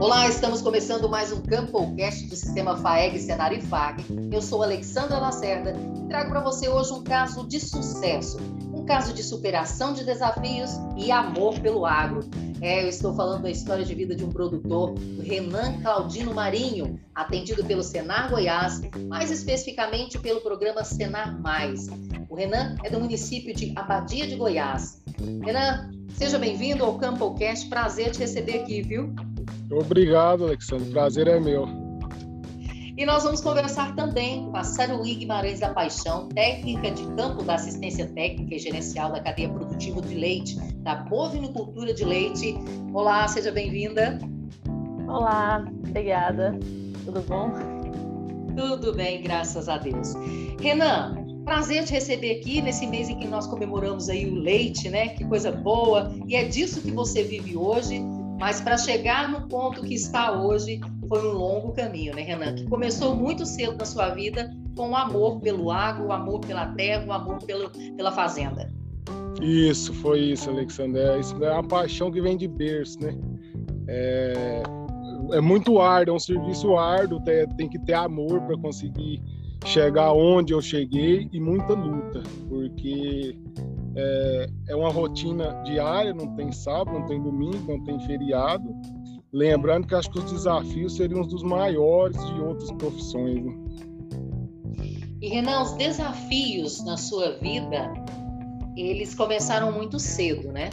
Olá, estamos começando mais um CampoCast do Sistema FAEG, Senar e FAG. Eu sou Alexandra Lacerda e trago para você hoje um caso de sucesso, um caso de superação de desafios e amor pelo agro. É, eu estou falando da história de vida de um produtor, Renan Claudino Marinho, atendido pelo Senar Goiás, mais especificamente pelo programa Senar Mais. O Renan é do município de Abadia de Goiás. Renan, seja bem-vindo ao CampoCast. Prazer te receber aqui, viu? Obrigado, Alexandre. Prazer é meu. E nós vamos conversar também com a Saruí Guimarães da Paixão, técnica de campo da assistência técnica e gerencial da cadeia produtiva de leite, da bovinocultura de leite. Olá, seja bem-vinda. Olá, obrigada. Tudo bom? Tudo bem, graças a Deus. Renan, Prazer te receber aqui nesse mês em que nós comemoramos aí o leite, né? Que coisa boa. E é disso que você vive hoje. Mas para chegar no ponto que está hoje, foi um longo caminho, né, Renan? Que começou muito cedo na sua vida com o amor pelo agro, o amor pela terra, o amor pelo, pela fazenda. Isso, foi isso, Alexandre. É, isso é uma paixão que vem de berço, né? É, é muito árduo, é um serviço árduo, tem, tem que ter amor para conseguir chegar onde eu cheguei e muita luta, porque é, é, uma rotina diária, não tem sábado, não tem domingo, não tem feriado. Lembrando que acho que os desafios seriam os dos maiores de outras profissões. Né? E Renan, os desafios na sua vida, eles começaram muito cedo, né?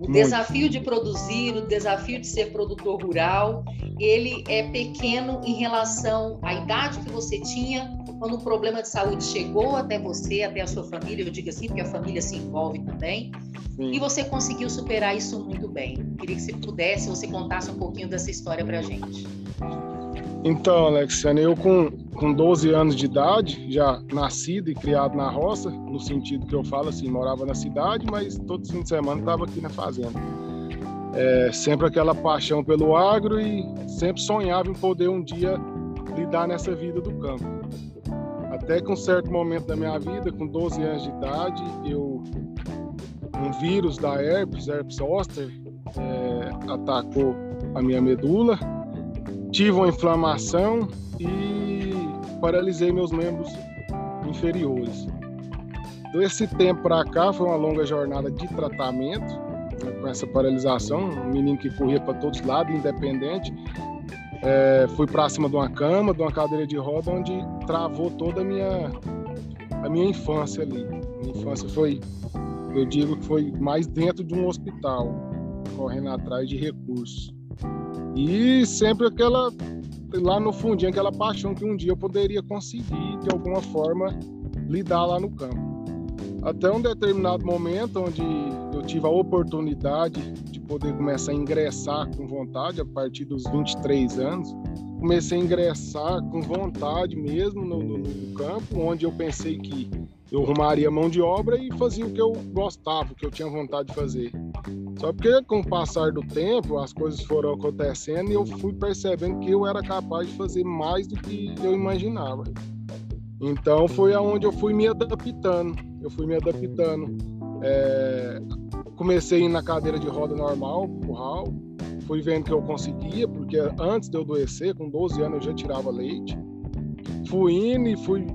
O desafio de produzir, o desafio de ser produtor rural, ele é pequeno em relação à idade que você tinha quando o problema de saúde chegou até você, até a sua família, eu digo assim, porque a família se envolve também, Sim. e você conseguiu superar isso muito bem. Queria que você pudesse, você contasse um pouquinho dessa história para a gente. Então, Alexiane, eu com, com 12 anos de idade, já nascido e criado na roça, no sentido que eu falo assim, morava na cidade, mas todo fim de semana estava aqui na fazenda. É, sempre aquela paixão pelo agro e sempre sonhava em poder um dia lidar nessa vida do campo. Até que um certo momento da minha vida, com 12 anos de idade, eu um vírus da herpes, herpes zoster, é, atacou a minha medula tive uma inflamação e paralisei meus membros inferiores. Desse tempo para cá foi uma longa jornada de tratamento né, com essa paralisação, um menino que corria para todos os lados, independente. É, fui para cima de uma cama, de uma cadeira de roda, onde travou toda a minha a minha infância ali. Minha infância foi, eu digo que foi mais dentro de um hospital, correndo atrás de recursos. E sempre aquela, lá no fundinho, aquela paixão que um dia eu poderia conseguir, de alguma forma, lidar lá no campo. Até um determinado momento onde eu tive a oportunidade de poder começar a ingressar com vontade, a partir dos 23 anos, comecei a ingressar com vontade mesmo no, no, no campo, onde eu pensei que eu arrumaria mão de obra e fazia o que eu gostava, o que eu tinha vontade de fazer. Só porque com o passar do tempo, as coisas foram acontecendo e eu fui percebendo que eu era capaz de fazer mais do que eu imaginava. Então foi aonde eu fui me adaptando. Eu fui me adaptando. É... Comecei na cadeira de roda normal, curral. Fui vendo que eu conseguia, porque antes de eu adoecer, com 12 anos eu já tirava leite. Fui indo e fui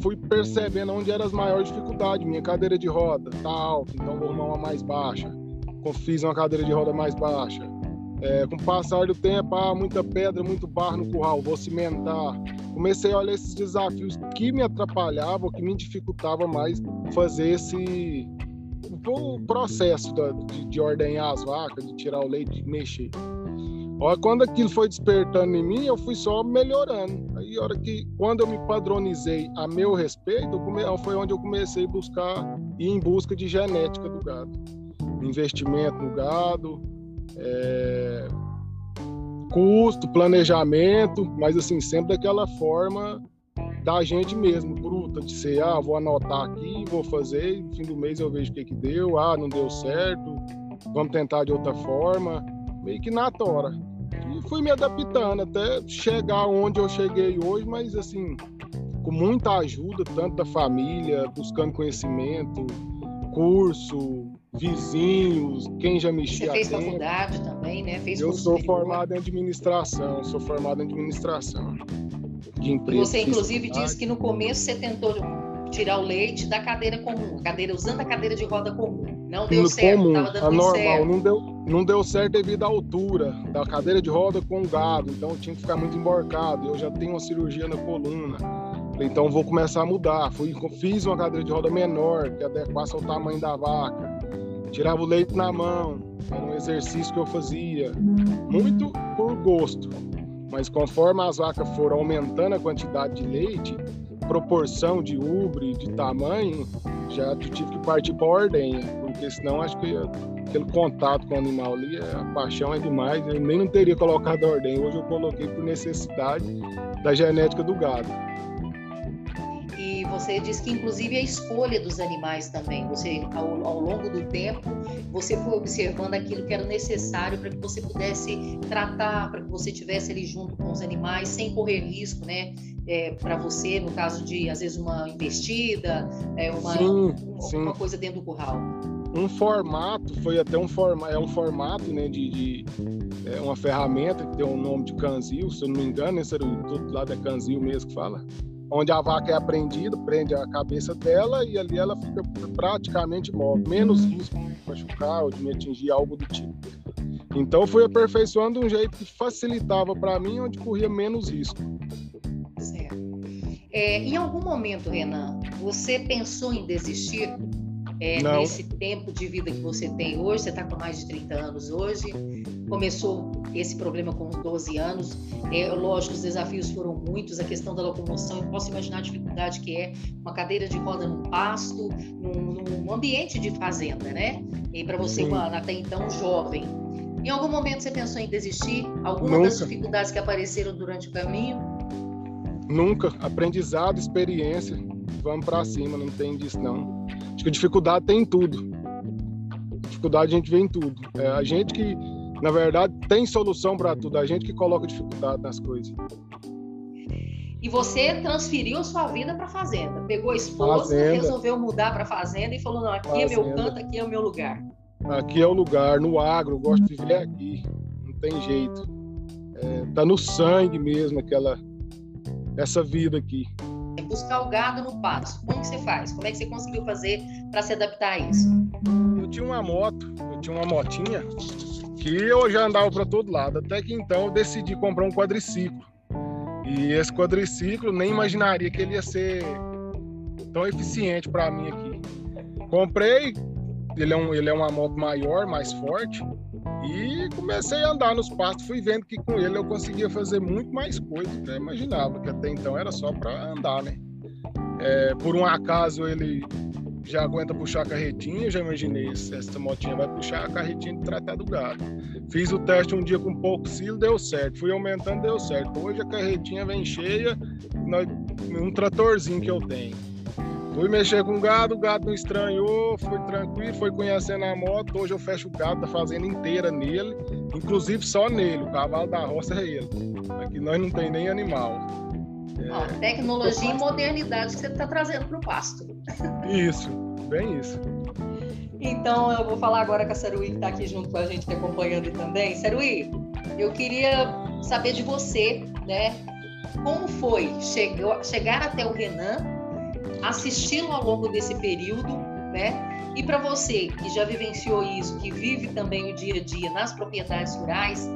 fui percebendo onde eram as maiores dificuldades. Minha cadeira de roda tá alta, então vou arrumar uma mais baixa. Fiz uma cadeira de roda mais baixa. É, com o passar do tempo, ah, muita pedra, muito barro no curral, vou cimentar. Comecei a olhar esses desafios que me atrapalhavam, que me dificultava mais fazer esse o processo de, de ordenhar as vacas, de tirar o leite, de mexer. Quando aquilo foi despertando em mim, eu fui só melhorando. Aí, hora que, quando eu me padronizei a meu respeito, foi onde eu comecei a buscar, ir em busca de genética do gado. Investimento no gado, é, custo, planejamento, mas assim, sempre daquela forma da gente mesmo, bruta, de ser, ah, vou anotar aqui, vou fazer, no fim do mês eu vejo o que que deu, ah, não deu certo, vamos tentar de outra forma meio que na tora. E fui me adaptando até chegar onde eu cheguei hoje, mas assim, com muita ajuda, tanto da família, buscando conhecimento, curso, vizinhos, quem já mexia. Você fez faculdade também, né? Fez Eu sou formado em administração, sou formado em administração de empresa. Você, inclusive, disse que no começo você tentou tirar o leite da cadeira comum, cadeira usando a cadeira de roda comum. Não deu no certo, comum, dando a normal, certo. Não deu, não deu certo devido à altura da cadeira de roda com o gado, então tinha que ficar muito emborcado. Eu já tenho uma cirurgia na coluna, então vou começar a mudar. Fui, fiz uma cadeira de roda menor, que adequasse ao tamanho da vaca. Tirava o leite na mão, era um exercício que eu fazia, muito por gosto. Mas conforme as vacas foram aumentando a quantidade de leite, proporção de ubre, de tamanho, já tive que partir para a ordenha, porque senão acho que aquele contato com o animal ali, a paixão é demais, eu nem não teria colocado a ordenha, hoje eu coloquei por necessidade da genética do gado. Você disse que inclusive a escolha dos animais também, você ao, ao longo do tempo, você foi observando aquilo que era necessário para que você pudesse tratar, para que você tivesse ali junto com os animais sem correr risco, né? é, para você, no caso de, às vezes, uma investida, é, uma, sim, sim. uma coisa dentro do curral? Um formato, foi até um, forma, é um formato né, de, de é uma ferramenta que tem o um nome de canzil, se eu não me engano, esse era o, todo lado é canzil mesmo que fala, onde a vaca é apreendida, prende a cabeça dela e ali ela fica praticamente móvel, menos risco de machucar ou de me atingir algo do tipo. Então fui aperfeiçoando de um jeito que facilitava para mim, onde corria menos risco. É, em algum momento, Renan, você pensou em desistir é, nesse tempo de vida que você tem hoje? Você está com mais de 30 anos hoje, começou esse problema com 12 anos. É, lógico, os desafios foram muitos, a questão da locomoção, eu posso imaginar a dificuldade que é uma cadeira de roda num pasto, num, num ambiente de fazenda, né? E para você, uma, até então, jovem. Em algum momento você pensou em desistir? Alguma das dificuldades que apareceram durante o caminho? Nunca. Aprendizado, experiência. Vamos para cima, não tem disso não. Acho que dificuldade tem em tudo. Dificuldade a gente vê em tudo. É a gente que, na verdade, tem solução para tudo. A gente que coloca dificuldade nas coisas. E você transferiu sua vida para fazenda. Pegou a esposa, fazenda. resolveu mudar para fazenda e falou: não, aqui fazenda. é meu canto, aqui é o meu lugar. Aqui é o lugar, no agro, gosto de viver aqui. Não tem jeito. É, tá no sangue mesmo aquela essa vida aqui. Buscar o gado no pasto, como que você faz? Como é que você conseguiu fazer para se adaptar a isso? Eu tinha uma moto, eu tinha uma motinha eu já andava para todo lado, até que então eu decidi comprar um quadriciclo. E esse quadriciclo nem imaginaria que ele ia ser tão eficiente para mim aqui. Comprei, ele é, um, ele é uma moto maior, mais forte, e comecei a andar nos pastos, fui vendo que com ele eu conseguia fazer muito mais coisas, né? imaginava que até então era só para andar, né? É, por um acaso ele já aguenta puxar a carretinha, já imaginei, essa motinha vai puxar a carretinha de tratar do gado. Fiz o teste um dia com pouco silo, deu certo. Fui aumentando, deu certo. Hoje a carretinha vem cheia, um tratorzinho que eu tenho. Fui mexer com o gado, o gado não estranhou, foi tranquilo, foi conhecendo a moto. Hoje eu fecho o gado da fazenda inteira nele, inclusive só nele. O cavalo da roça é ele. Aqui nós não tem nem animal. É... Ó, tecnologia e modernidade que você está trazendo para o pasto. Isso, bem isso. Então eu vou falar agora com a Saruí, que está aqui junto com a gente, acompanhando também. Saruí, eu queria saber de você, né? Como foi chegar até o Renan assisti-lo ao longo desse período, né? E para você que já vivenciou isso, que vive também o dia a dia nas propriedades rurais,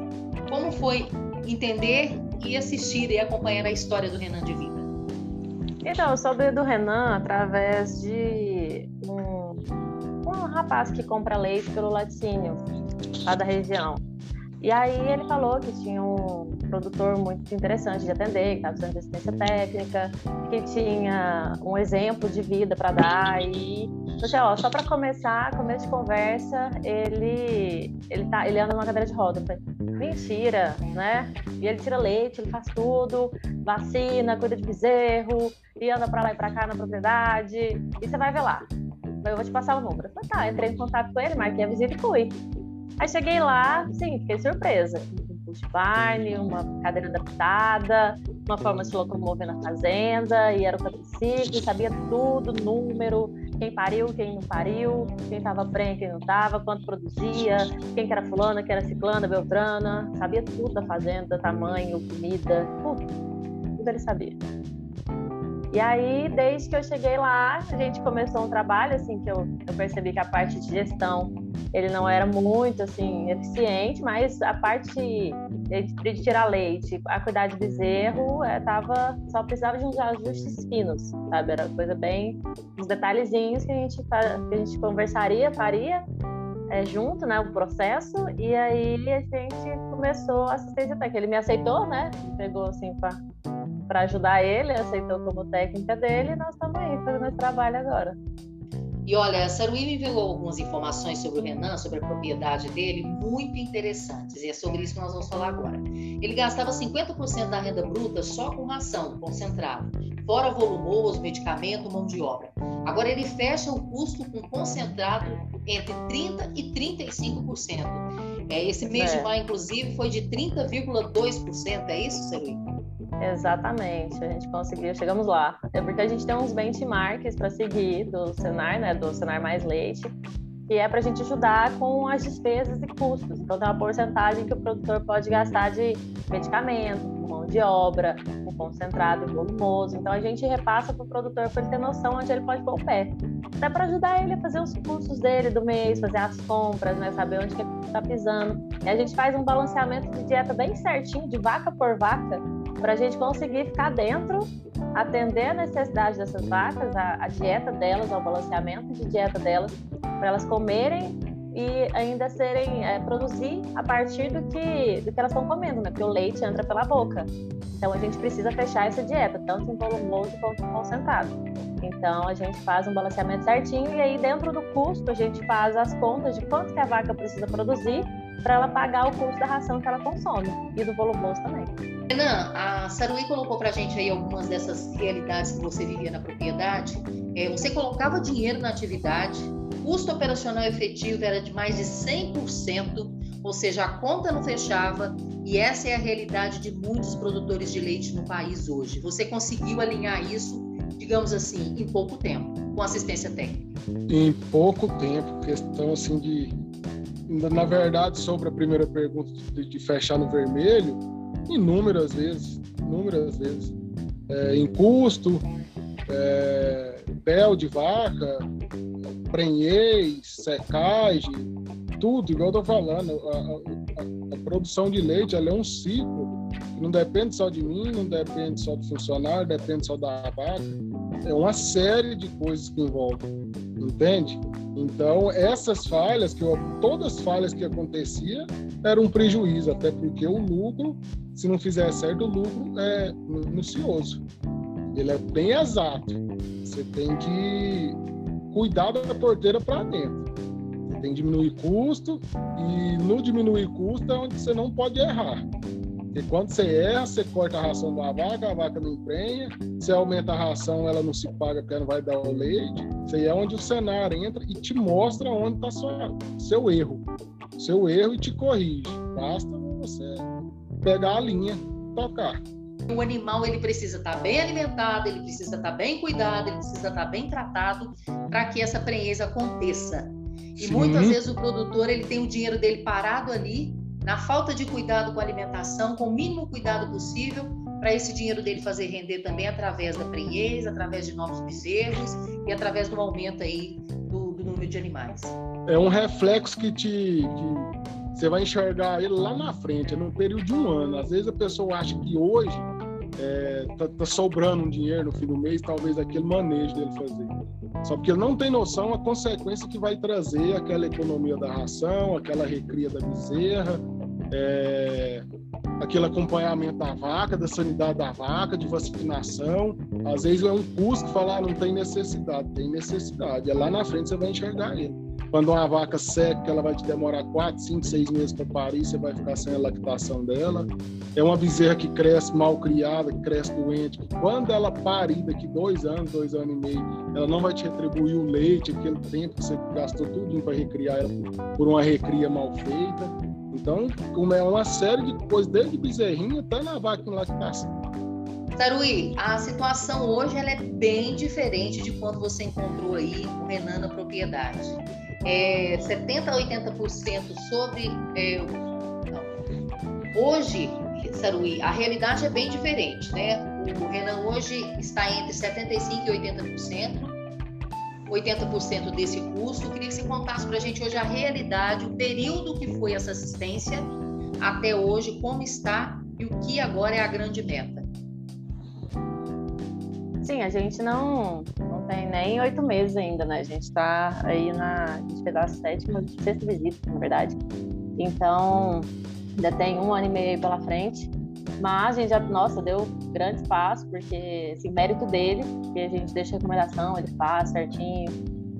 como foi entender e assistir e acompanhar a história do Renan de vida? Então, eu soube do Renan através de um, um rapaz que compra leite pelo laticínio, lá da região. E aí ele falou que tinha um produtor muito interessante de atender, que estava precisando assistência técnica, que tinha um exemplo de vida para dar. E assim, ó, só para começar, começo de conversa, ele ele tá, ele anda numa cadeira de roda. Eu falei, mentira, né? E ele tira leite, ele faz tudo, vacina, cuida de bezerro, e anda para lá e para cá na propriedade. E você vai ver lá. Eu vou te passar o número. Eu falei, tá, entrei em contato com ele, marquei a visita e fui. Aí cheguei lá, sim, fiquei surpresa. Um push barn, uma cadeira adaptada, uma forma de se locomover na fazenda, e era o quadriciclo, sabia tudo, número, quem pariu, quem não pariu, quem estava prenha, quem não estava, quanto produzia, quem que era fulana, quem era ciclana, beltrana, sabia tudo da fazenda, tamanho, comida, tudo, tudo ele sabia. E aí, desde que eu cheguei lá, a gente começou um trabalho, assim, que eu, eu percebi que a parte de gestão, ele não era muito, assim, eficiente, mas a parte de, de tirar leite, a cuidar de bezerro, é, tava, só precisava de uns ajustes finos, sabe? Era coisa bem, uns detalhezinhos que a gente, que a gente conversaria, faria, é, junto, né, o processo, e aí a gente começou a assistência técnica. Ele me aceitou, né, pegou assim para ajudar ele, aceitou como técnica dele, e nós estamos aí fazendo esse trabalho agora. E olha, a Saruí me enviou algumas informações sobre o Renan, sobre a propriedade dele, muito interessantes, e é sobre isso que nós vamos falar agora. Ele gastava 50% da renda bruta só com ração, concentrado, fora volumoso, medicamento, mão de obra. Agora ele fecha o custo com concentrado entre 30% e 35%. É, esse mês é. de maio, inclusive, foi de 30,2%, é isso, Saruí? Exatamente, a gente conseguiu, chegamos lá. É porque a gente tem uns benchmarks para seguir do Senar, né, do Senar Mais Leite, que é para a gente ajudar com as despesas e custos. Então, tem uma porcentagem que o produtor pode gastar de medicamento, mão de obra, concentrado e volumoso. Então, a gente repassa para o produtor para ele ter noção onde ele pode pôr o pé. Até para ajudar ele a fazer os custos dele do mês, fazer as compras, né, saber onde que ele está pisando. E a gente faz um balanceamento de dieta bem certinho, de vaca por vaca, para a gente conseguir ficar dentro, atender a necessidade dessas vacas, a, a dieta delas, ao balanceamento de dieta delas, para elas comerem e ainda serem é, produzir a partir do que, do que elas estão comendo, né? Porque o leite entra pela boca. Então a gente precisa fechar essa dieta, tanto em volumoso quanto concentrado. Então a gente faz um balanceamento certinho e aí dentro do custo a gente faz as contas de quanto que a vaca precisa produzir para ela pagar o custo da ração que ela consome e do volumoso também. Renan, a Saruí colocou para a gente aí algumas dessas realidades que você vivia na propriedade. É, você colocava dinheiro na atividade, custo operacional efetivo era de mais de 100%, ou seja, a conta não fechava, e essa é a realidade de muitos produtores de leite no país hoje. Você conseguiu alinhar isso, digamos assim, em pouco tempo, com assistência técnica? Em pouco tempo, questão assim de. Na verdade, sobre a primeira pergunta de, fechar no vermelho, inúmeras vezes, inúmeras vezes. É, em custo, é, bel de vaca, prenhez, secagem, tudo, igual eu tô falando. A, a, a, produção de leite é um ciclo. Não depende só de mim, não depende só do funcionário, depende só da vaca. É uma série de coisas que envolvem, entende? Então, essas falhas, que eu, todas as falhas que acontecia, era um prejuízo, até porque o lucro, se não fizer certo, o lucro é minucioso. Ele é bem exato. Você tem que cuidar da porteira para dentro. Você tem que diminuir custo e no diminuir custo é onde você não pode errar. Porque quando você erra, você corta a ração da vaca, a vaca não emprenha. Você aumenta a ração, ela não se paga porque ela não vai dar o leite. Isso aí é onde o cenário entra e te mostra onde está seu erro. Seu erro e te corrige. Basta você pegar a linha, tocar. O animal ele precisa estar tá bem alimentado, ele precisa estar tá bem cuidado, ele precisa estar tá bem tratado para que essa prenhez aconteça. E Sim. muitas vezes o produtor ele tem o dinheiro dele parado ali na falta de cuidado com a alimentação, com o mínimo cuidado possível, para esse dinheiro dele fazer render também através da prenhez, através de novos bezerros e através do aumento aí do, do número de animais. É um reflexo que te que você vai enxergar ele lá na frente, é no período de um ano. Às vezes a pessoa acha que hoje é, tá, tá, sobrando um dinheiro no fim do mês, talvez aquele manejo dele fazer. Só porque ele não tem noção a consequência que vai trazer aquela economia da ração, aquela recria da bezerra, é, aquele acompanhamento da vaca, da sanidade da vaca, de vacinação. Às vezes é um custo falar ah, não tem necessidade, tem necessidade. É lá na frente você vai enxergar ele. Quando uma vaca seca, ela vai te demorar 4, 5, 6 meses para parir, você vai ficar sem a lactação dela. É uma bezerra que cresce mal criada, que cresce doente, que quando ela parir daqui dois anos, dois anos e meio, ela não vai te retribuir o leite, aquele tempo que você gastou tudo para recriar ela por uma recria mal feita. Então, é uma série de coisas, desde bezerrinha até na vaca em lactação. Taruí, a situação hoje ela é bem diferente de quando você encontrou aí o Renan na propriedade. É 70% a 80% sobre. É, hoje, Saruí, a realidade é bem diferente, né? O Renan hoje está entre 75% e 80%. 80% desse custo. Queria que você contasse para a gente hoje a realidade, o período que foi essa assistência até hoje, como está e o que agora é a grande meta. Sim, a gente não tem nem oito meses ainda, né? A gente está aí na. A gente fez a sétima, sexta visita, na verdade. Então, ainda tem um ano e meio pela frente. Mas a gente já, nossa, deu grande espaço, porque, assim, mérito dele, que a gente deixa recomendação, ele faz certinho,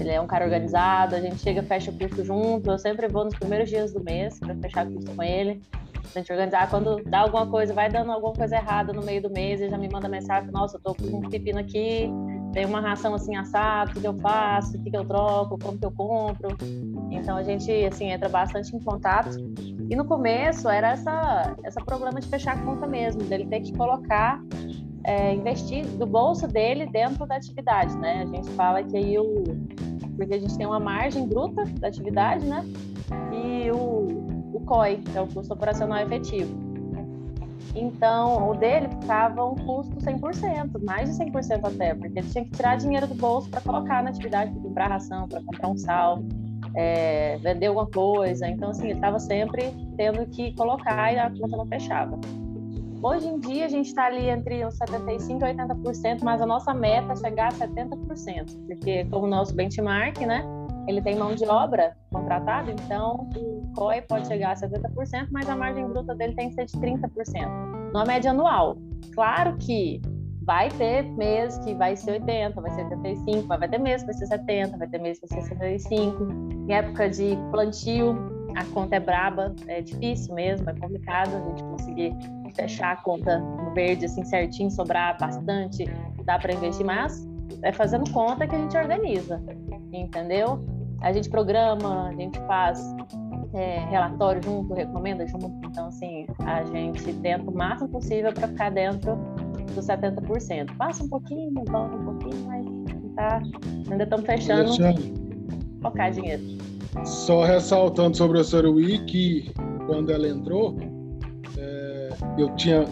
ele é um cara organizado, a gente chega, fecha o curso junto, eu sempre vou nos primeiros dias do mês para fechar o curso com ele. A gente organizar, quando dá alguma coisa, vai dando alguma coisa errada no meio do mês, ele já me manda mensagem, nossa, eu tô com um pepino aqui, tem uma ração assim assada, o que, eu faço, o que, que eu troco, como que eu compro. Então a gente assim entra bastante em contato. E no começo era essa essa problema de fechar a conta mesmo, dele ter que colocar é, investir do bolso dele dentro da atividade, né? A gente fala que aí o porque a gente tem uma margem bruta da atividade, né? E o, o COI, que é o custo operacional efetivo. Então, o dele ficava um custo 100%, mais de 100% até, porque ele tinha que tirar dinheiro do bolso para colocar na atividade, para comprar ração, para comprar um sal, é, vender alguma coisa. Então, assim, ele estava sempre tendo que colocar e a conta não fechava. Hoje em dia, a gente está ali entre uns 75% e 80%, mas a nossa meta é chegar a 70%, porque como nosso benchmark, né, ele tem mão de obra contratada, então o COI pode chegar a 70%, mas a margem bruta dele tem que ser de 30%, numa média anual. Claro que vai ter mês que vai ser 80, vai ser 85, mas vai ter mês que vai ser 70, vai ter mês que vai ser 75. Em época de plantio, a conta é braba, é difícil mesmo, é complicado a gente conseguir fechar a conta no verde assim certinho, sobrar bastante, dá para investir, mas é fazendo conta que a gente organiza, entendeu? A gente programa, a gente faz é, relatório junto, recomenda junto. Então, assim, a gente tenta o máximo possível para ficar dentro dos 70%. Passa um pouquinho, volta um pouquinho, mas tá, ainda estamos fechando focar dinheiro. Só ressaltando sobre a Saruí, que quando ela entrou, é, eu tinha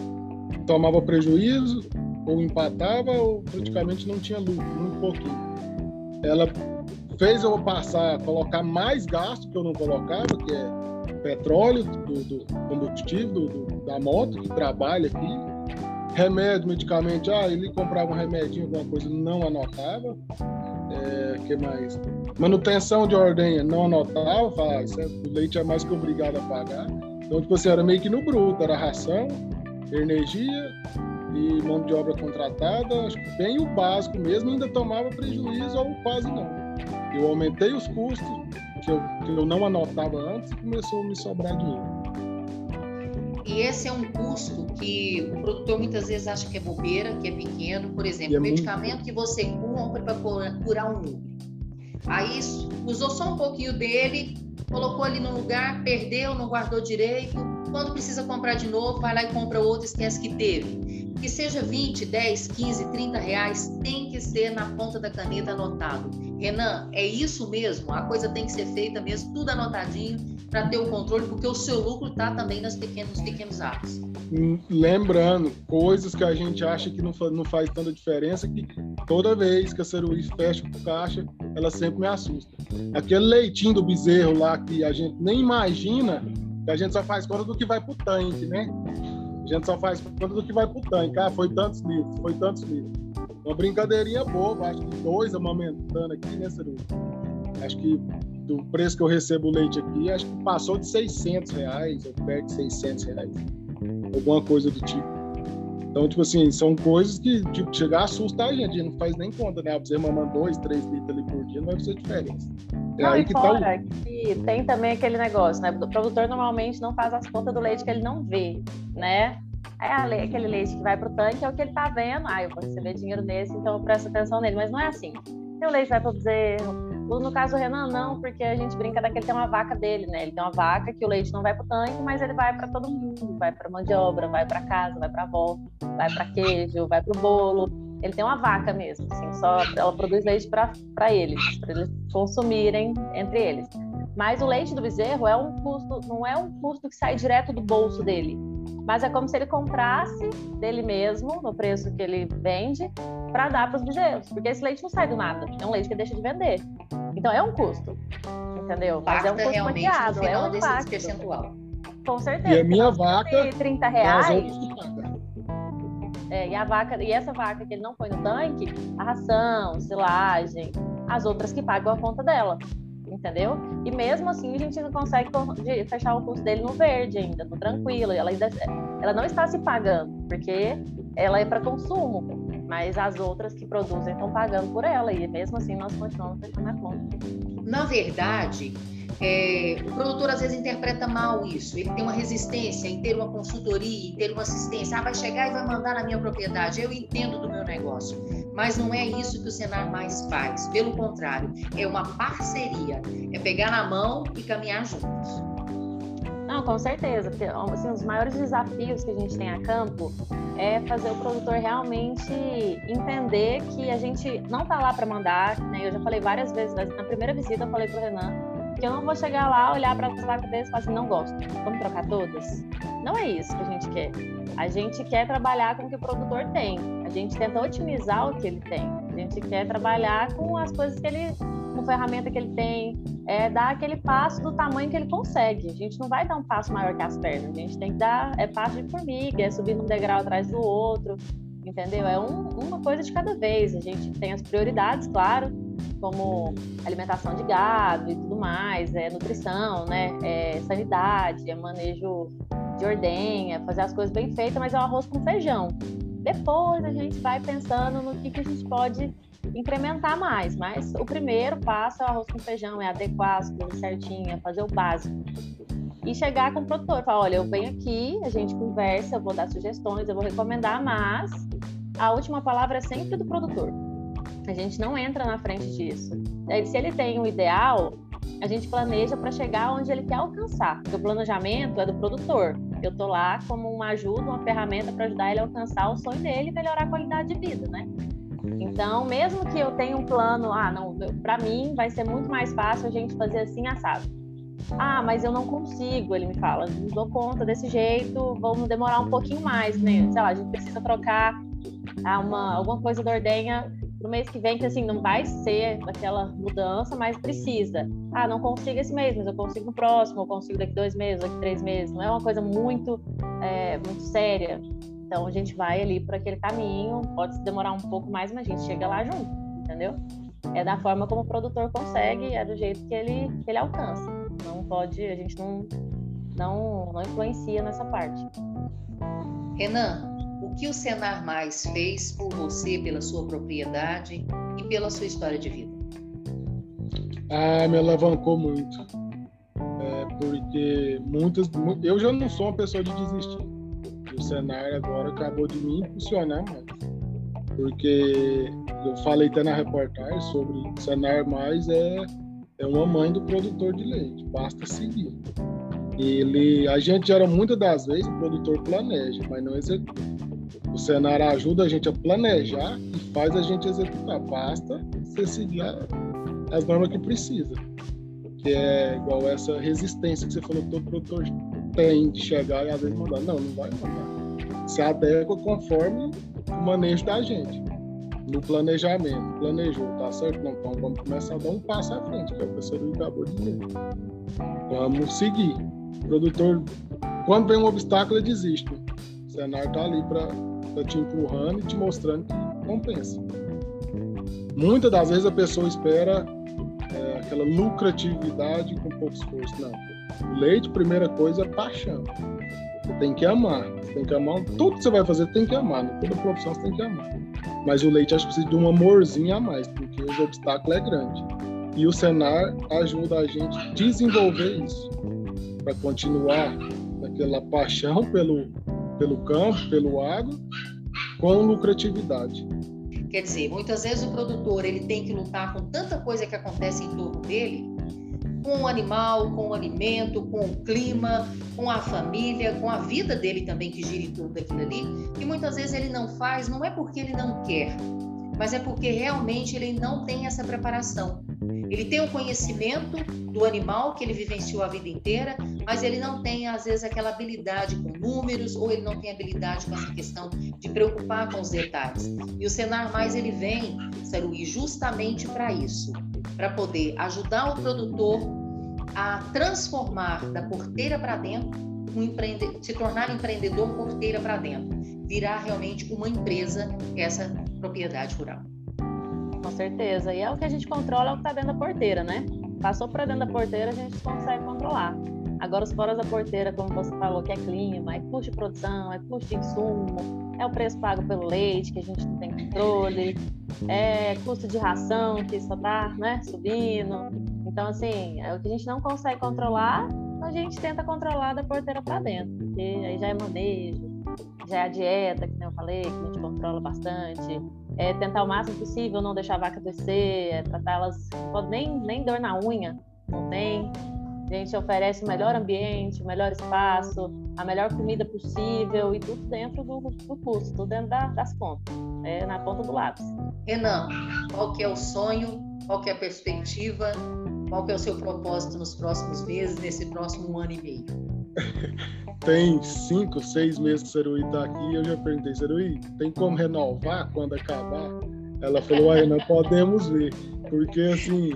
tomava prejuízo, ou empatava, ou praticamente não tinha lucro, muito pouquinho. Ela fez eu passar, colocar mais gasto que eu não colocava, que é petróleo, do, do combustível do, do, da moto que trabalha aqui, remédio, medicamento, ah, ele comprava um remedinho, alguma coisa, não anotava. É, que mais? Manutenção de ordenha, não anotava, falava, é, o leite é mais que obrigado a pagar. Então, tipo assim, era meio que no bruto, era ração, energia e mão de obra contratada, acho que bem o básico mesmo, ainda tomava prejuízo ou quase não. Eu aumentei os custos que eu, que eu não anotava antes e começou a me sobrar dinheiro. E esse é um custo que o produtor muitas vezes acha que é bobeira, que é pequeno. Por exemplo, é o medicamento muito... que você compra para curar um núcleo. Aí usou só um pouquinho dele, colocou ali no lugar, perdeu, não guardou direito. Quando precisa comprar de novo, vai lá e compra outro, esquece que teve. Que seja 20, 10, 15, 30 reais, tem que ser na ponta da caneta anotado. Renan, é isso mesmo? A coisa tem que ser feita mesmo, tudo anotadinho, para ter o controle, porque o seu lucro está também nos pequenos, pequenos atos. Hum, lembrando, coisas que a gente acha que não, não faz tanta diferença, que toda vez que a Ceruí fecha o caixa, ela sempre me assusta. Aquele leitinho do bezerro lá que a gente nem imagina, que a gente só faz conta do que vai pro tanque, né? A gente só faz conta do que vai pro tanque. Ah, foi tantos litros, foi tantos litros. Uma brincadeirinha boa, acho que dois amamentando aqui, né, Ceru? Acho que do preço que eu recebo o leite aqui, acho que passou de 600 reais, ou perto de 600 reais. Alguma coisa do tipo. Então, tipo assim, são coisas que, tipo, chegar a assustar a gente, a gente não faz nem conta, né? Você mamando dois, três litros ali por dia, não vai fazer diferença. É não, aí que fora tá o... que tem também aquele negócio, né? O produtor normalmente não faz as contas do leite que ele não vê, né? É aquele leite que vai para o tanque, é o que ele está vendo. Ah, eu vou receber dinheiro nesse, então eu presto atenção nele. Mas não é assim. Seu leite vai para o bezerro, No caso do Renan, não, porque a gente brinca daquele tem uma vaca dele, né? Ele tem uma vaca que o leite não vai pro tanque, mas ele vai para todo mundo, vai para mão de obra, vai para casa, vai para avó, vai para queijo, vai pro bolo. Ele tem uma vaca mesmo, assim, só ela produz leite para eles, para eles consumirem entre eles. Mas o leite do bezerro é um custo, não é um custo que sai direto do bolso dele, mas é como se ele comprasse dele mesmo, no preço que ele vende, para dar para os bezerros, porque esse leite não sai do nada, é um leite que deixa de vender. Então é um custo, entendeu? Mas é um custo maquiado, é um impacto. percentual. Com certeza. E a minha vaca, 30 reais. É, e a vaca, e essa vaca que ele não põe no tanque, a ração, silagem, as outras que pagam a conta dela entendeu? E mesmo assim a gente não consegue fechar o custo dele no verde ainda, no tranquilo. Ela ainda ela não está se pagando, porque ela é para consumo, mas as outras que produzem estão pagando por ela e mesmo assim nós continuamos fechando a conta. Na verdade, é, o produtor às vezes interpreta mal isso. Ele tem uma resistência em ter uma consultoria, em ter uma assistência. Ah, vai chegar e vai mandar na minha propriedade. Eu entendo do meu negócio. Mas não é isso que o Senar mais faz. Pelo contrário, é uma parceria. É pegar na mão e caminhar juntos. Não, com certeza, porque assim, um dos maiores desafios que a gente tem a campo é fazer o produtor realmente entender que a gente não está lá para mandar, né? Eu já falei várias vezes, na primeira visita eu falei para o Renan, que eu não vou chegar lá, olhar para as vacas deles e falar assim, não gosto, vamos trocar todas. Não é isso que a gente quer. A gente quer trabalhar com o que o produtor tem. A gente tenta otimizar o que ele tem. A gente quer trabalhar com as coisas que ele, com a ferramenta que ele tem, é dar aquele passo do tamanho que ele consegue. A gente não vai dar um passo maior que as pernas. A gente tem que dar é passo de formiga, é subir um degrau atrás do outro, entendeu? É um, uma coisa de cada vez. A gente tem as prioridades, claro, como alimentação de gado e tudo mais, é nutrição, né? É sanidade, é manejo de ordenha, fazer as coisas bem feitas, mas é o arroz com feijão. Depois a gente vai pensando no que, que a gente pode incrementar mais, mas o primeiro passo é o arroz com feijão, é adequar as coisas certinho, é fazer o básico. E chegar com o produtor, falar, olha, eu venho aqui, a gente conversa, eu vou dar sugestões, eu vou recomendar, mas a última palavra é sempre do produtor. A gente não entra na frente disso. Se ele tem um ideal, a gente planeja para chegar onde ele quer alcançar. Porque o planejamento é do produtor. Eu tô lá como uma ajuda, uma ferramenta para ajudar ele a alcançar o sonho dele e melhorar a qualidade de vida, né? Então, mesmo que eu tenha um plano, ah, não, para mim vai ser muito mais fácil a gente fazer assim assado. Ah, mas eu não consigo, ele me fala, não dou conta desse jeito, vamos demorar um pouquinho mais, né? Sei lá, a gente precisa trocar ah, uma, alguma coisa da ordenha no mês que vem, que assim, não vai ser aquela mudança, mas precisa. Ah, não consigo esse mês, mas eu consigo no próximo, eu consigo daqui dois meses, daqui três meses. Não é uma coisa muito, é, muito séria. Então a gente vai ali por aquele caminho, pode demorar um pouco mais, mas a gente chega lá junto, entendeu? É da forma como o produtor consegue, é do jeito que ele, que ele alcança. Não pode, a gente não, não, não influencia nessa parte. Renan, que o Senar Mais fez por você, pela sua propriedade e pela sua história de vida? Ah, me alavancou muito. É, porque muitas. Eu já não sou uma pessoa de desistir. O Senar agora acabou de me impulsionar mais. Porque eu falei até na reportagem sobre o Senar Mais é, é uma mãe do produtor de leite, basta seguir. Ele, a gente gera muitas das vezes, o produtor planeja, mas não executa. O Senar ajuda a gente a planejar e faz a gente executar. Basta você seguir as normas que precisa. Que é igual essa resistência que você falou que todo produtor tem de chegar e às vezes mandar. Não, não vai mandar. Se adequa conforme o manejo da gente. No planejamento. Planejou, tá certo? Não, então vamos começar a dar um passo à frente, que é o professor acabou de dizer. Vamos seguir. O produtor, quando vem um obstáculo, ele desiste. O cenário tá ali para tá te empurrando e te mostrando que compensa. Muitas das vezes a pessoa espera é, aquela lucratividade com pouco esforço. Não. O leite, primeira coisa, é paixão. Você tem que amar. Você tem que amar. Tudo que você vai fazer tem que amar. Né? Toda profissão você tem que amar. Mas o leite acho que precisa de um amorzinho a mais, porque o obstáculo é grande. E o Senar ajuda a gente a desenvolver isso para continuar aquela paixão pelo, pelo campo, pelo agro, com lucratividade. Quer dizer, muitas vezes o produtor ele tem que lutar com tanta coisa que acontece em torno dele, com o animal, com o alimento, com o clima, com a família, com a vida dele também que gira em torno daquilo ali, que muitas vezes ele não faz, não é porque ele não quer, mas é porque realmente ele não tem essa preparação. Ele tem o conhecimento do animal que ele vivenciou a vida inteira, mas ele não tem, às vezes, aquela habilidade com números ou ele não tem habilidade com essa questão de preocupar com os detalhes. E o Senar Mais ele vem, Saruí, justamente para isso, para poder ajudar o produtor a transformar da porteira para dentro, um empreende... se tornar empreendedor porteira para dentro, virar realmente uma empresa, essa propriedade rural. Certeza. E é o que a gente controla, é o que está dentro da porteira, né? Passou para dentro da porteira, a gente consegue controlar. Agora, os fora da porteira, como você falou, que é clima, é custo de produção, é custo de insumo, é o preço pago pelo leite, que a gente não tem controle, é custo de ração, que só está né, subindo. Então, assim, é o que a gente não consegue controlar, a gente tenta controlar da porteira para dentro, porque aí já é manejo, já é a dieta, que eu falei, que a gente controla bastante, é tentar o máximo possível não deixar a vaca descer, é tratar elas, nem, nem dor na unha, não tem. A gente oferece o melhor ambiente, o melhor espaço, a melhor comida possível e tudo dentro do, do custo, tudo dentro da, das contas, é na ponta do lápis. Renan, qual que é o sonho, qual que é a perspectiva, qual que é o seu propósito nos próximos meses, nesse próximo ano e meio? Tem cinco, seis meses que o Seruí está aqui, eu já perguntei, Seruí, tem como renovar quando acabar? Ela falou, aí não podemos ver, porque assim,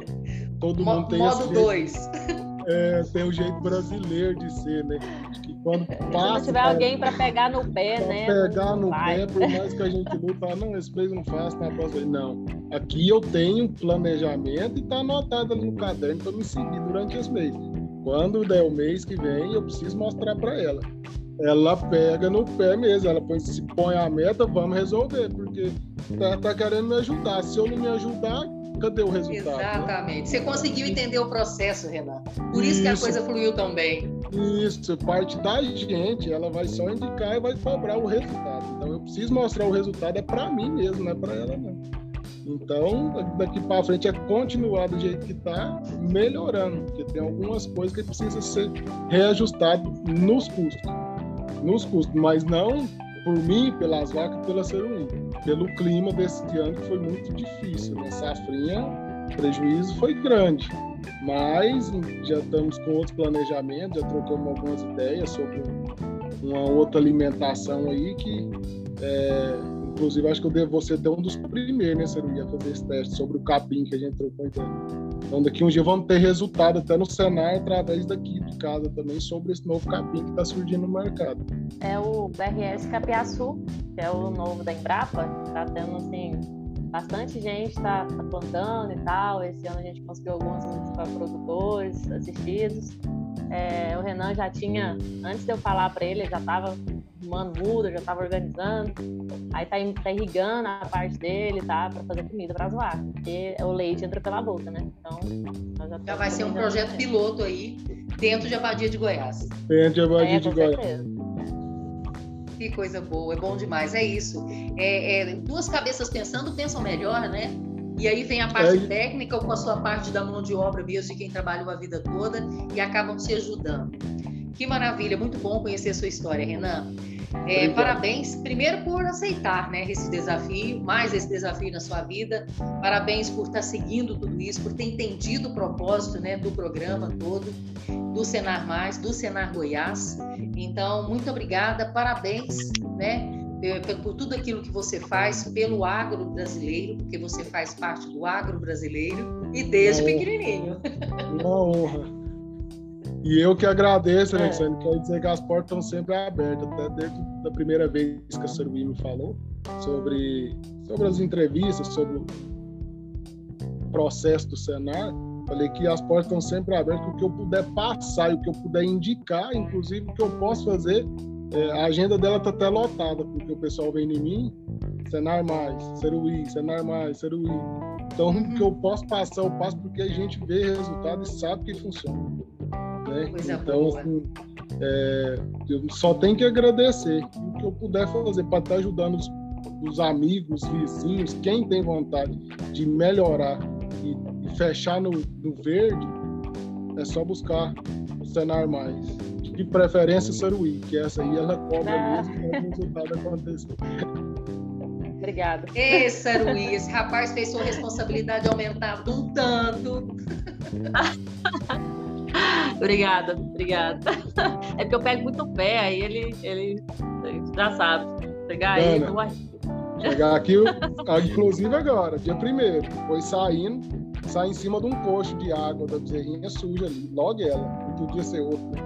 todo mundo tem Modo 2. É, tem o jeito brasileiro de ser, né? Que quando passa. Se tiver alguém para pegar no pé, né? Pegar no vai. pé, por mais que a gente luta, não, esse mês não faço, na próxima Não. Aqui eu tenho um planejamento e está anotado ali no caderno para me seguir durante esse mês. Quando der o mês que vem, eu preciso mostrar para ela. Ela pega no pé mesmo, ela põe, se põe a meta, vamos resolver, porque tá, tá querendo me ajudar. Se eu não me ajudar, cadê o resultado? Né? Exatamente. Né? Você conseguiu entender o processo, Renan. Por isso, isso, que a coisa fluiu tão bem. Isso, parte da gente, ela vai só indicar e vai cobrar o resultado. Então eu preciso mostrar o resultado, é para mim mesmo, não é para ela não. Então, daqui para frente é continuar do jeito que está, melhorando, porque tem algumas coisas que precisam ser reajustadas nos custos. Nos custos, mas não por mim, pelas vacas, pela Ceruim. Pelo clima desse ano que foi muito difícil. Né? Safrinha, o prejuízo foi grande. Mas já estamos com outros planejamentos, já trocamos algumas ideias sobre uma outra alimentação aí que é, Inclusive, acho que eu devo ser até um dos primeiros, né, a fazer esse teste sobre o capim que a gente trocou ideia. Então, daqui um dia vamos ter resultado até no Senar, através daqui de casa também, sobre esse novo capim que está surgindo no mercado. É o BRS Capiaçu, que é o novo da Embrapa, está tendo, assim, bastante gente está tá plantando e tal. Esse ano a gente conseguiu alguns produtores assistidos. É, o Renan já tinha, antes de eu falar para ele, já estava arrumando muda, já estava organizando. Aí tá, tá, irrigando a parte dele, tá? Para fazer comida para as vacas. Porque o leite entra pela boca, né? Então, já, já vai ser um projeto piloto aí, dentro de Abadia de Goiás. Dentro de Abadia é, de Goiás. Certeza. Que coisa boa, é bom demais, é isso. É, é, duas cabeças pensando, pensam melhor, né? E aí vem a parte é. técnica com a sua parte da mão de obra mesmo de quem trabalhou a vida toda e acabam se ajudando. Que maravilha, muito bom conhecer a sua história, Renan. É, parabéns, primeiro por aceitar né, esse desafio, mais esse desafio na sua vida. Parabéns por estar seguindo tudo isso, por ter entendido o propósito né, do programa todo, do Senar Mais, do Senar Goiás. Então, muito obrigada, parabéns né, por tudo aquilo que você faz pelo agro brasileiro, porque você faz parte do agro brasileiro e desde pequenininho. Uma honra. E eu que agradeço, é. Alexandre, quero dizer que as portas estão sempre abertas, até desde a primeira vez que a Seruí me falou sobre, sobre as entrevistas, sobre o processo do Senar. Falei que as portas estão sempre abertas, o que eu puder passar e o que eu puder indicar, inclusive o que eu posso fazer. É, a agenda dela está até lotada, porque o pessoal vem em mim, Senar mais, Seruí, Senar mais, Seruí. Então, o que eu posso passar, eu passo porque a gente vê resultado e sabe que funciona. Né? Coisa então, boa. Assim, é, eu só tenho que agradecer. O que eu puder fazer para estar ajudando os dos amigos, vizinhos, quem tem vontade de melhorar e, e fechar no, no, verde, é só buscar o Senar Mais. De preferência o Saruí, que essa aí ela cobra ah. mesmo e o resultado aconteceu. Obrigada. Ei, Saruí, esse rapaz fez sua responsabilidade aumentar um tanto. obrigada, obrigada. É porque eu pego muito pé, aí ele, ele, ele já sabe. Pegar aí, Chegar aqui, inclusive agora, dia primeiro, foi saindo, sai em cima de um coxo de água da bezerrinha suja ali, logo ela, não podia ser outra.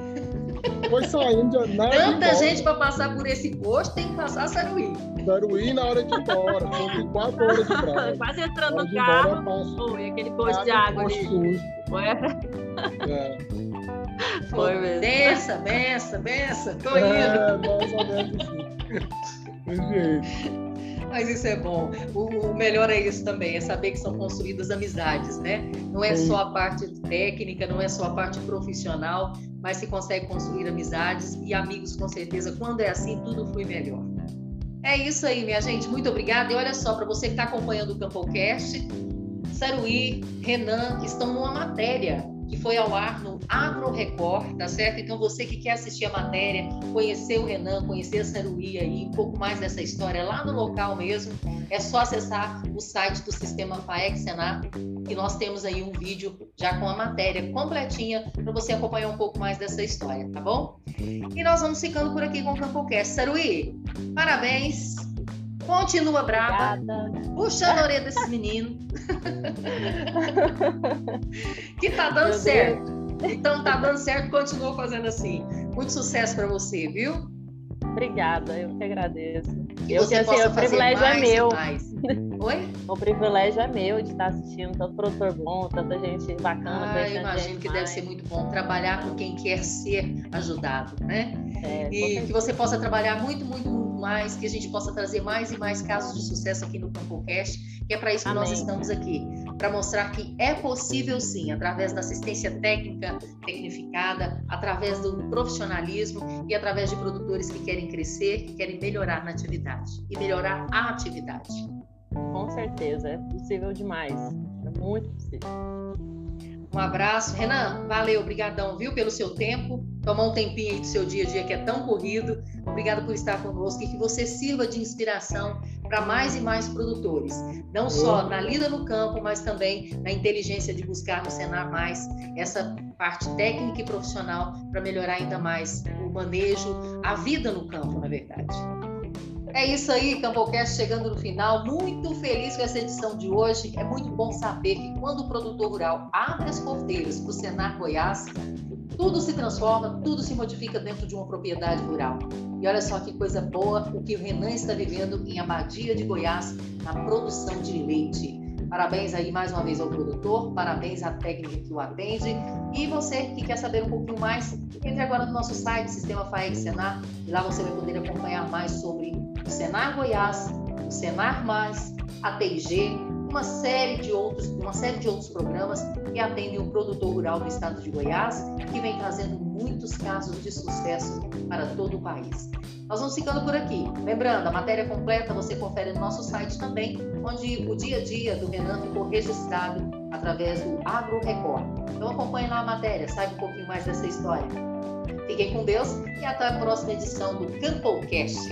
Foi saindo de nada. Tanta gente para passar por esse posto tem que passar Saruí. Saruí na hora de ir embora, são quatro horas de praia. Quase entrando no carro, embora, e aquele posto de água ali. Sujo. Foi? É. Foi mesmo. Bença, bença, bença, tô indo. É, mais ou menos assim. Mas isso é bom. O, melhor é isso também, é saber que são construídas amizades, né? Não é só a parte técnica, não é só a parte profissional, mas se consegue construir amizades e amigos com certeza. Quando é assim, tudo flui melhor. É isso aí, minha gente. Muito obrigada. E olha só, para você que está acompanhando o Campocast, Saruí, Renan estão numa matéria que foi ao ar no Agro Record, tá certo? Então você que quer assistir a matéria, conhecer o Renan, conhecer a Saruí aí, um pouco mais dessa história lá no local mesmo, é só acessar o site do Sistema FAEC Senar, que nós temos aí um vídeo já com a matéria completinha para você acompanhar um pouco mais dessa história, tá bom? E nós vamos ficando por aqui com o CampoCast. Saruí, parabéns! Continua brava. Puxa a orelha desses meninos. que tá dando Meu certo. Deus. Então tá dando certo, continua fazendo assim. Muito sucesso para você, viu? Obrigada, eu que agradeço. Que eu que assim, o privilégio é meu. Oi? O privilégio é meu de estar assistindo tanto produtor bom, tanta gente bacana. Ah, eu imagino que mais. deve ser muito bom trabalhar com quem quer ser ajudado, né? É, e que você possa trabalhar muito, muito, muito mais, que a gente possa trazer mais e mais casos de sucesso aqui no CampoCast, que é para isso que Amém. nós estamos aqui, para mostrar que é possível sim, através da assistência técnica, tecnificada, através do profissionalismo e através de produtores que querem crescer, que querem melhorar na atividade e melhorar a atividade. Com certeza, é possível demais, é muito possível. Um abraço. Renan, valeu, obrigadão, viu, pelo seu tempo, tomar um tempinho aí do seu dia a dia que é tão corrido. Obrigado por estar conosco e que você sirva de inspiração para mais e mais produtores, não só na lida no campo, mas também na inteligência de buscar no Senar mais essa parte técnica e profissional para melhorar ainda mais o manejo, a vida no campo, na verdade. É isso aí, Campocast chegando no final. Muito feliz com essa edição de hoje. É muito bom saber que quando o produtor rural abre as porteiras para o Senar Goiás, tudo se transforma, tudo se modifica dentro de uma propriedade rural. E olha só que coisa boa o que o Renan está vivendo em Abadia de Goiás na produção de leite. Parabéns aí mais uma vez ao produtor, parabéns à técnica que o atende. E você que quer saber um pouquinho mais, entre agora no nosso site, Sistema FAEG Senar, e lá você vai poder acompanhar mais sobre o Senar Goiás, o Senar Mais, a TIG, uma série de outros, uma série de outros programas que atendem o produtor rural do estado de Goiás, que vem trazendo muitos casos de sucesso para todo o país. Nós vamos ficando por aqui. Lembrando, a matéria completa você confere no nosso site também, onde o dia a dia do Renan ficou registrado através do Agro Record. Então acompanhe lá a matéria, saiba um pouquinho mais dessa história. Fiquem com Deus e até a próxima edição do CampoCast.